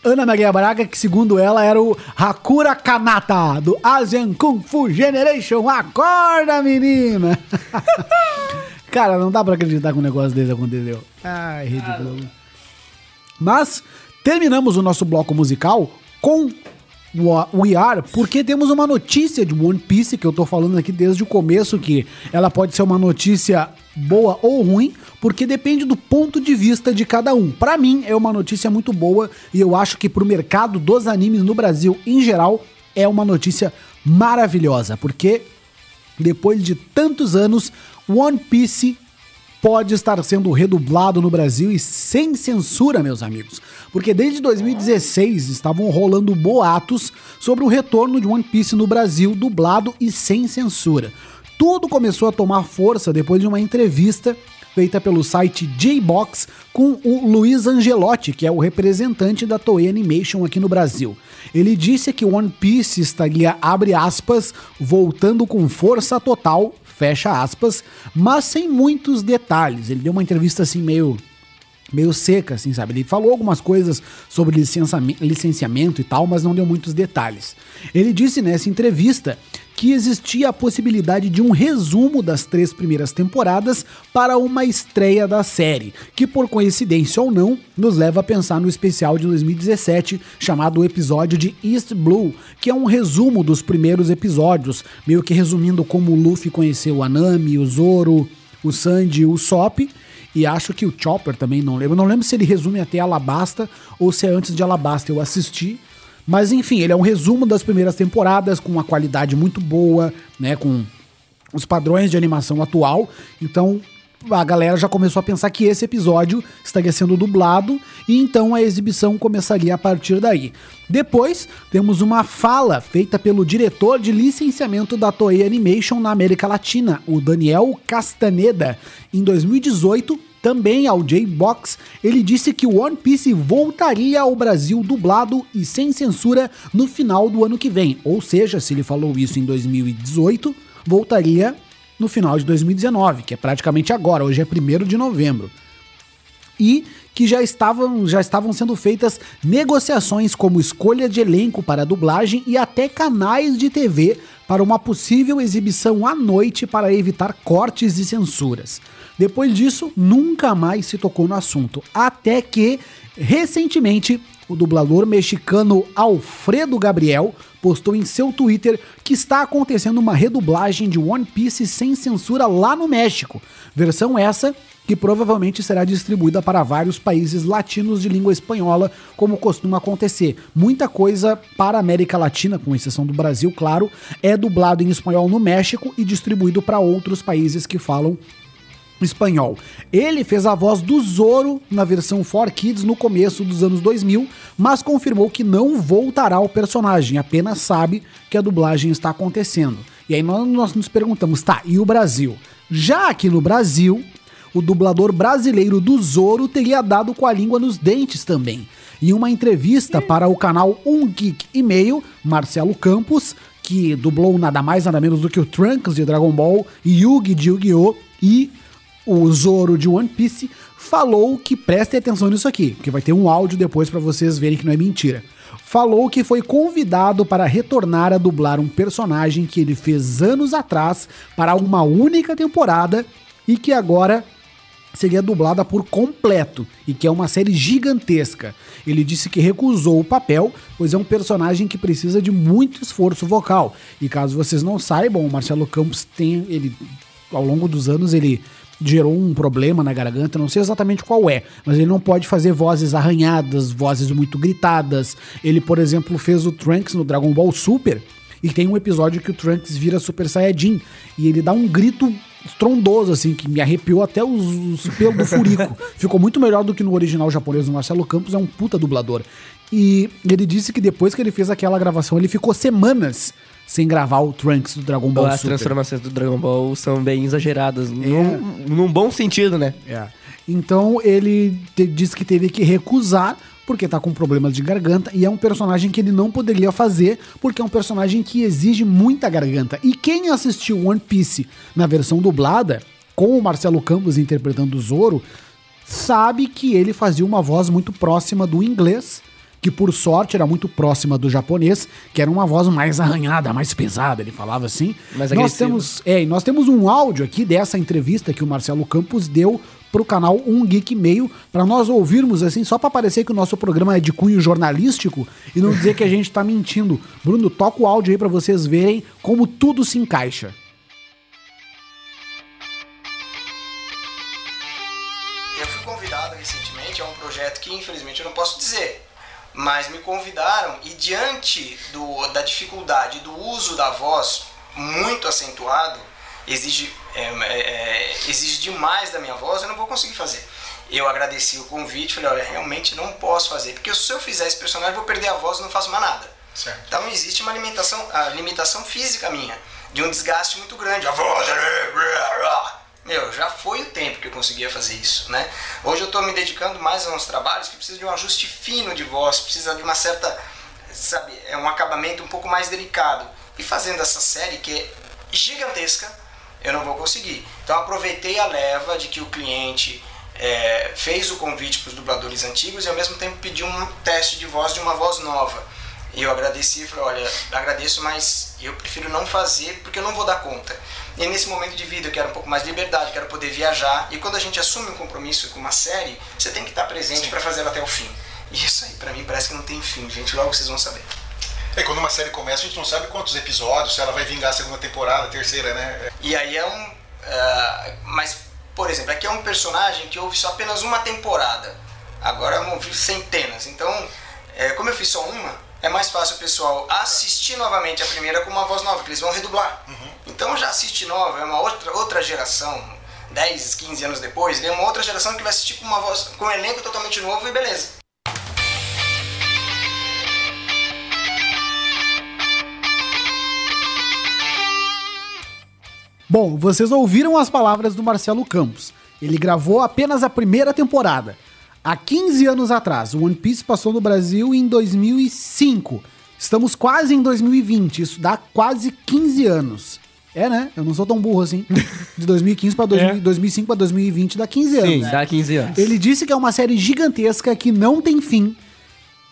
Ana Maria Braga, que segundo ela era o Hakura Kanata, do Asian Kung Fu Generation. Acorda, menina! Cara, não dá pra acreditar que um negócio desse aconteceu. Ai, ridículo. Mas terminamos o nosso bloco musical com We Are, porque temos uma notícia de One Piece que eu tô falando aqui desde o começo que ela pode ser uma notícia boa ou ruim, porque depende do ponto de vista de cada um. Pra mim é uma notícia muito boa e eu acho que pro mercado dos animes no Brasil em geral é uma notícia maravilhosa, porque depois de tantos anos, One Piece pode estar sendo redublado no Brasil e sem censura, meus amigos. Porque desde 2016 estavam rolando boatos sobre o retorno de One Piece no Brasil, dublado e sem censura. Tudo começou a tomar força depois de uma entrevista feita pelo site J-Box com o Luiz Angelotti, que é o representante da Toei Animation aqui no Brasil. Ele disse que One Piece estaria, abre aspas, voltando com força total, fecha aspas, mas sem muitos detalhes. Ele deu uma entrevista assim meio meio seca, assim, sabe? Ele falou algumas coisas sobre licenciamento, licenciamento e tal, mas não deu muitos detalhes. Ele disse nessa entrevista que existia a possibilidade de um resumo das três primeiras temporadas para uma estreia da série, que por coincidência ou não, nos leva a pensar no especial de 2017 chamado episódio de East Blue, que é um resumo dos primeiros episódios, meio que resumindo como o Luffy conheceu a Nami, o Zoro, o Sanji e o Sop, e acho que o Chopper também não lembro. Não lembro se ele resume até Alabasta ou se é antes de Alabasta. Eu assisti. Mas enfim, ele é um resumo das primeiras temporadas com uma qualidade muito boa, né? Com os padrões de animação atual. Então a galera já começou a pensar que esse episódio estaria sendo dublado e então a exibição começaria a partir daí. Depois, temos uma fala feita pelo diretor de licenciamento da Toei Animation na América Latina, o Daniel Castaneda, em 2018, também ao J-Box, ele disse que One Piece voltaria ao Brasil dublado e sem censura no final do ano que vem. Ou seja, se ele falou isso em 2018, voltaria no final de 2019, que é praticamente agora, hoje é 1 de novembro. E que já estavam, já estavam sendo feitas negociações como escolha de elenco para dublagem e até canais de TV para uma possível exibição à noite para evitar cortes e censuras. Depois disso, nunca mais se tocou no assunto, até que recentemente o dublador mexicano Alfredo Gabriel postou em seu Twitter que está acontecendo uma redublagem de One Piece sem censura lá no México. Versão essa que provavelmente será distribuída para vários países latinos de língua espanhola, como costuma acontecer. Muita coisa para a América Latina, com exceção do Brasil, claro, é dublado em espanhol no México e distribuído para outros países que falam espanhol. Ele fez a voz do Zoro na versão 4Kids no começo dos anos 2000, mas confirmou que não voltará ao personagem, apenas sabe que a dublagem está acontecendo. E aí nós, nós nos perguntamos, tá, e o Brasil? Já aqui no Brasil, o dublador brasileiro do Zoro teria dado com a língua nos dentes também. Em uma entrevista para o canal Um Geek e Meio, Marcelo Campos, que dublou nada mais nada menos do que o Trunks de Dragon Ball, Yugi de Yu-Gi-Oh! e o Zoro de One Piece, falou que prestem atenção nisso aqui, porque vai ter um áudio depois para vocês verem que não é mentira. Falou que foi convidado para retornar a dublar um personagem que ele fez anos atrás para uma única temporada e que agora seria dublada por completo e que é uma série gigantesca. Ele disse que recusou o papel, pois é um personagem que precisa de muito esforço vocal. E caso vocês não saibam, o Marcelo Campos tem ele ao longo dos anos ele gerou um problema na garganta, não sei exatamente qual é, mas ele não pode fazer vozes arranhadas, vozes muito gritadas. Ele, por exemplo, fez o Trunks no Dragon Ball Super e tem um episódio que o Trunks vira Super Saiyajin e ele dá um grito estrondoso, assim, que me arrepiou até os, os pelos do furico. Ficou muito melhor do que no original japonês. O Marcelo Campos é um puta dublador. E ele disse que depois que ele fez aquela gravação, ele ficou semanas sem gravar o Trunks do Dragon Ball As Super. transformações do Dragon Ball são bem exageradas. Num, num bom sentido, né? É. Então ele te- disse que teve que recusar porque tá com problemas de garganta e é um personagem que ele não poderia fazer porque é um personagem que exige muita garganta. E quem assistiu One Piece na versão dublada, com o Marcelo Campos interpretando o Zoro, sabe que ele fazia uma voz muito próxima do inglês, que por sorte era muito próxima do japonês, que era uma voz mais arranhada, mais pesada, ele falava assim. Mais nós agressiva. temos, é, e nós temos um áudio aqui dessa entrevista que o Marcelo Campos deu pro canal Um Geek Meio, para nós ouvirmos assim, só para parecer que o nosso programa é de cunho jornalístico e não dizer que a gente tá mentindo. Bruno, toca o áudio aí para vocês verem como tudo se encaixa. Eu fui convidado recentemente a um projeto que infelizmente eu não posso dizer, mas me convidaram e diante do, da dificuldade do uso da voz muito acentuado, exige, é, é, exige demais da minha voz, eu não vou conseguir fazer. Eu agradeci o convite, falei, olha, realmente não posso fazer, porque se eu fizer esse personagem eu vou perder a voz e não faço mais nada. Certo. Então existe uma limitação, a limitação física minha, de um desgaste muito grande. A voz. Meu, já foi o tempo que eu conseguia fazer isso, né? Hoje eu estou me dedicando mais a uns trabalhos que precisam de um ajuste fino de voz, precisa de uma certa, sabe, é um acabamento um pouco mais delicado. E fazendo essa série que é gigantesca, eu não vou conseguir. Então aproveitei a leva de que o cliente é, fez o convite para os dubladores antigos e ao mesmo tempo pediu um teste de voz de uma voz nova. E eu agradeci e falei, olha, agradeço, mas eu prefiro não fazer porque eu não vou dar conta. E nesse momento de vida eu quero um pouco mais de liberdade, quero poder viajar. E quando a gente assume um compromisso com uma série, você tem que estar presente para fazer ela até o fim. E isso aí pra mim parece que não tem fim, gente. Logo vocês vão saber. É, quando uma série começa, a gente não sabe quantos episódios, se ela vai vingar a segunda temporada, a terceira, né? E aí é um. ah, mas, por exemplo, aqui é um personagem que houve só apenas uma temporada. Agora vir centenas. Então, é, como eu fiz só uma, é mais fácil o pessoal assistir novamente a primeira com uma voz nova, que eles vão redublar. Então já assiste nova, é uma outra, outra geração. 10, 15 anos depois, vem uma outra geração que vai assistir com uma voz, com um elenco totalmente novo e beleza. Bom, vocês ouviram as palavras do Marcelo Campos. Ele gravou apenas a primeira temporada. Há 15 anos atrás, o One Piece passou no Brasil em 2005. Estamos quase em 2020, isso dá quase 15 anos. É, né? Eu não sou tão burro assim. De 2015 para É. 2005 para 2020 dá 15 anos. Sim, dá 15 anos. Ele disse que é uma série gigantesca que não tem fim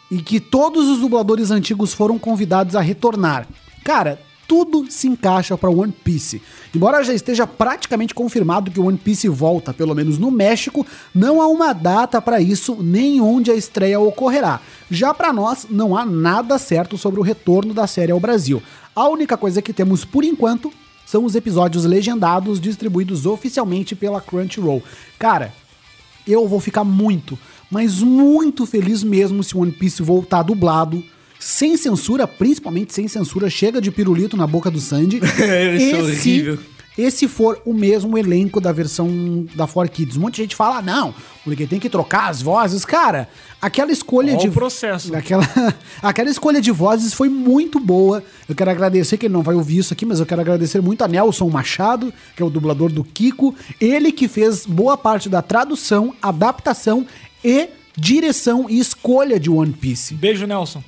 e que todos os dubladores antigos foram convidados a retornar. Cara, tudo se encaixa para One Piece. Embora já esteja praticamente confirmado que o One Piece volta, pelo menos no México, não há uma data para isso nem onde a estreia ocorrerá. Já para nós, não há nada certo sobre o retorno da série ao Brasil. A única coisa que temos por enquanto são os episódios legendados distribuídos oficialmente pela Crunchyroll. Cara, eu vou ficar muito, mas muito feliz mesmo se o One Piece voltar dublado, sem censura, principalmente sem censura, chega de pirulito na boca do Sandy. Isso é horrível. Esse for o mesmo elenco da versão da 4Kids. Um monte de gente fala, "Ah, não, porque tem que trocar as vozes. Cara, aquela escolha Ó de. o processo. Aquela, aquela escolha de vozes foi muito boa. Eu quero agradecer, que ele não vai ouvir isso aqui, mas eu quero agradecer muito a Nelson Machado, que é o dublador do Kiko. Ele que fez boa parte da tradução, adaptação e direção e escolha de One Piece. Beijo, Nelson.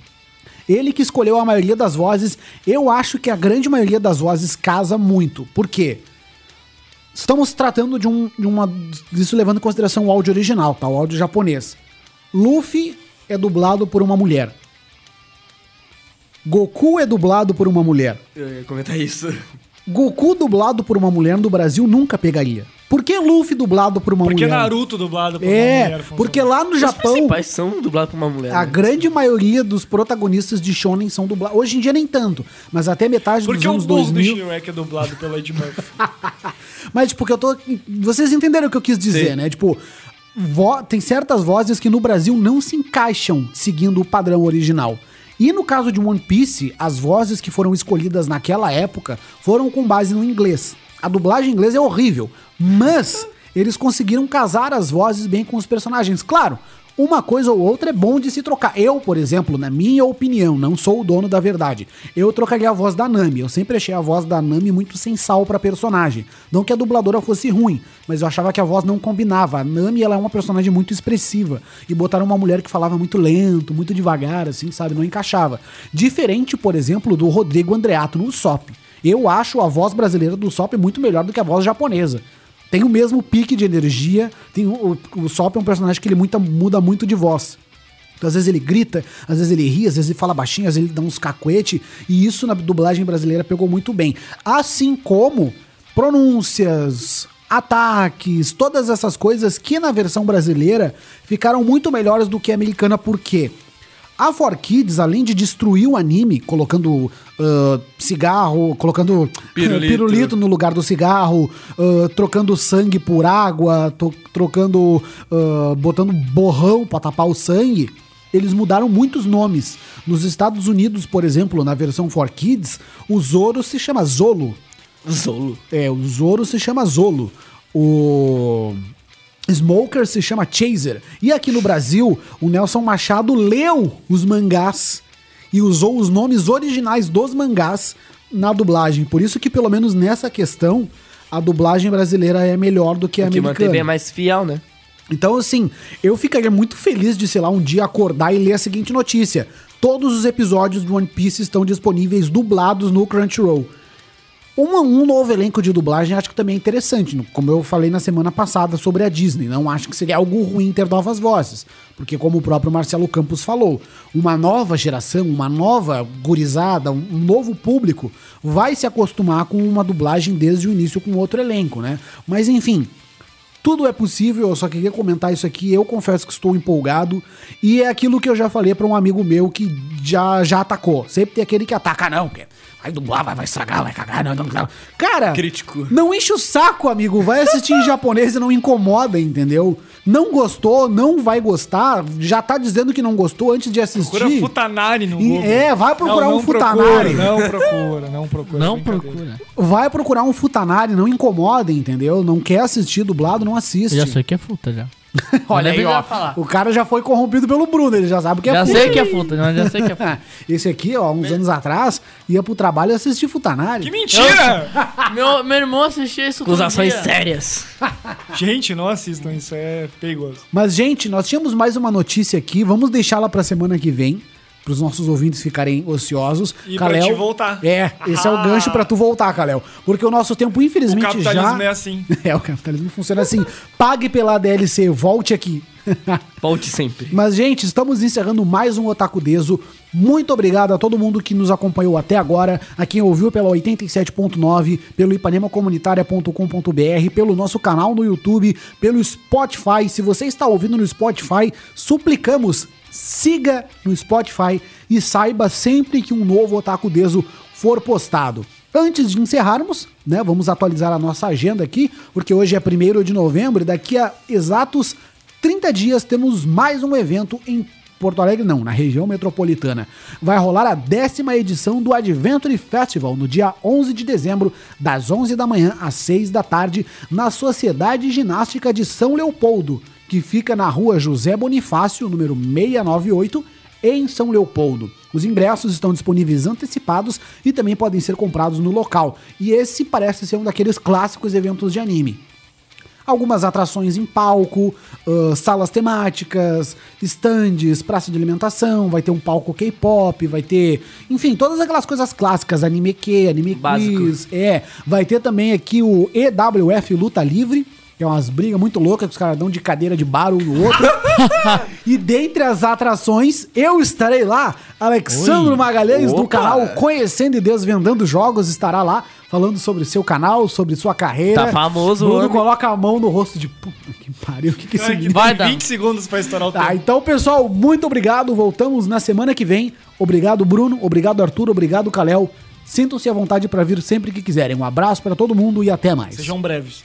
Ele que escolheu a maioria das vozes. Eu acho que a grande maioria das vozes casa muito. Por quê? Estamos tratando de, um, de uma. Isso levando em consideração o áudio original, tá? O áudio japonês. Luffy é dublado por uma mulher. Goku é dublado por uma mulher. Eu ia comentar isso. Goku dublado por uma mulher no Brasil nunca pegaria. Por que Luffy dublado por uma Porque mulher? Naruto dublado por uma É, mulher. funciona. porque lá no Os Japão. principais são dublados por uma mulher. A né? grande maioria dos protagonistas de Shonen são dublados. Hoje em dia nem tanto, mas até metade Porque dos o anos burro do 2000. Shrek é dublado pelo Ed Murphy. Mas porque eu tô. Vocês entenderam o que eu quis dizer, Sim. né? Tipo, vo- tem certas vozes que no Brasil não se encaixam seguindo o padrão original. E no caso de One Piece, as vozes que foram escolhidas naquela época foram com base no inglês. A dublagem em inglês é horrível, mas eles conseguiram casar as vozes bem com os personagens. Claro, uma coisa ou outra é bom de se trocar. Eu, por exemplo, na minha opinião, não sou o dono da verdade. Eu trocaria a voz da Nami. Eu sempre achei a voz da Nami muito sem sal pra personagem. Não que a dubladora fosse ruim, mas eu achava que a voz não combinava. A Nami, ela é uma personagem muito expressiva. E botaram uma mulher que falava muito lento, muito devagar, assim, sabe? Não encaixava. Diferente, por exemplo, do Rodrigo Andreato no Usopp. Eu acho a voz brasileira do Usopp muito melhor do que a voz japonesa. Tem o mesmo pique de energia. Tem o, o, Usopp é um personagem que ele muita, muda muito de voz. Então, às vezes ele grita, às vezes ele ri, às vezes ele fala baixinho, às vezes ele dá uns cacuete. E isso na dublagem brasileira pegou muito bem. Assim como pronúncias, ataques, todas essas coisas que na versão brasileira ficaram muito melhores do que a americana. Por quê? A 4Kids, além de destruir o anime, colocando ah, cigarro, colocando Pirulito. pirulito no lugar do cigarro, ah, trocando sangue por água, trocando. ah, botando borrão pra tapar o sangue, eles mudaram muitos nomes. Nos Estados Unidos, por exemplo, na versão 4Kids, o Zoro se chama Zolo. Zolo. É, o Zoro se chama Zolo. O Smoker se chama Chaser. E aqui no Brasil, o Nelson Machado leu os mangás e usou os nomes originais dos mangás na dublagem. Por isso que, pelo menos nessa questão, a dublagem brasileira é melhor do que a Que mantém americana. bem mais fiel, né? Então, assim, eu ficaria muito feliz de, sei lá, um dia acordar e ler a seguinte notícia: todos os episódios de One Piece estão disponíveis dublados no Crunchyroll. Uma- um novo elenco de dublagem acho que também é interessante, como eu falei na semana passada sobre a Disney. Não acho que seria algo ruim ter novas vozes, porque como o próprio Marcelo Campos falou, uma nova geração, uma nova gurizada, um, um novo público vai se acostumar com uma dublagem desde o início com outro elenco, né? Mas enfim, tudo é possível, eu só queria comentar isso aqui. Eu confesso que estou empolgado. E é aquilo que eu já falei para um amigo meu que já, já atacou. Sempre tem aquele que ataca, não, que vai dublar, vai, vai estragar, vai cagar, não, não, não. Cara, Crítico. não enche o saco, amigo. Vai assistir em japonês e não incomoda, entendeu? Não gostou, não vai gostar. Já tá dizendo que não gostou antes de assistir. Procura Futanari no Google. é, vai procurar um procura, Futanari. Não procura, não procura. Não procura. Vai procurar um futanari, não incomoda, entendeu? Não quer assistir dublado, não assiste. Eu já sei que é fruta já. Olha aí, ó. O cara já foi corrompido pelo Bruno, ele já sabe o que é já futa. sei que é fruta, não, já sei que é fruta. Esse aqui, ó, uns anos atrás, ia pro trabalho assistir Futanari. Que mentira! meu, meu irmão assistia isso Acusações sérias. Gente, não assistam, isso é perigoso. Mas, gente, nós tínhamos mais uma notícia aqui, vamos deixá-la pra semana que vem, pros nossos ouvintes ficarem ociosos. E pra te voltar. É, esse é o Ah. gancho pra tu voltar, Kalel. Porque o nosso tempo, O infelizmente, capitalismo já... é assim. É, o capitalismo funciona assim. Pague pela DLC, volte aqui. Volte sempre. Mas, gente, estamos encerrando mais um Otaku Deso. Muito obrigado a todo mundo que nos acompanhou até agora, a quem ouviu pela 87.9, pelo ipanemacomunitaria.com.br, pelo nosso canal no YouTube, pelo Spotify. Se você está ouvindo no Spotify, suplicamos, siga no Spotify e saiba sempre que um novo Otaku Deso for postado. Antes de encerrarmos, né, vamos atualizar a nossa agenda aqui, porque hoje é 1 de novembro e daqui a exatos 30 dias temos mais um evento em Porto Alegre, não, na região metropolitana. Vai rolar a décima edição do Adventure Festival no dia 11 de dezembro, das 11 da manhã às 6 da tarde, na Sociedade Ginástica de São Leopoldo, que fica na rua José Bonifácio, número 698, em São Leopoldo. Os ingressos estão disponíveis antecipados e também podem ser comprados no local. E esse parece ser um daqueles clássicos eventos de anime algumas atrações em palco, ah, salas temáticas, estandes, praça de alimentação, vai ter um palco K-pop, vai ter, enfim, todas aquelas coisas clássicas, anime Q, anime Básico. quiz, é, vai ter também aqui o EWF Luta Livre, que é umas brigas muito loucas que os caras dão de cadeira de bar um no outro. e dentre as atrações, eu estarei lá. Alexandro Magalhães, do Opa! canal Conhecendo e Desvendando Jogos, estará lá falando sobre seu canal, sobre sua carreira. Tá famoso o Bruno homem. coloca a mão no rosto de puta que pariu, o que, que que significa? Vai dar. 20 segundos pra estourar o Tá, tempo. então, pessoal, muito obrigado. Voltamos na semana que vem. Obrigado, Bruno. Obrigado, Arthur. Obrigado, Kalel. Sintam-se à vontade para vir sempre que quiserem. Um abraço para todo mundo e até mais. Sejam breves.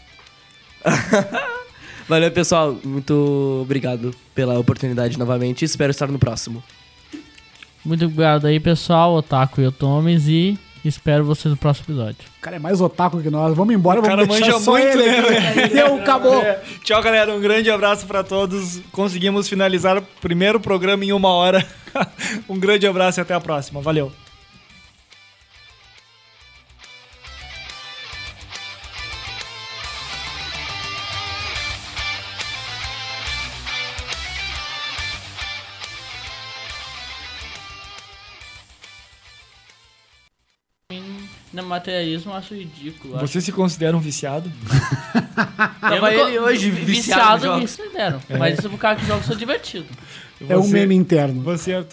Valeu, pessoal. Muito obrigado pela oportunidade novamente. Espero estar no próximo. Muito obrigado aí, pessoal. Otaku e Otomes e Espero vocês no próximo episódio. O cara é mais otaku que nós. Vamos embora, O vamos cara deixar manja só muito, ele né. Deu, acabou. É. Tchau, galera. Um grande abraço pra todos. Conseguimos finalizar o primeiro programa em uma hora. um grande abraço e até a próxima. Valeu. No materialismo eu acho ridículo. eu acho Você se considera um viciado? Tava Eu ele hoje vi- viciado viciado me considero. Mas o cara que joga sou divertido. É um Você- meme interno. Você,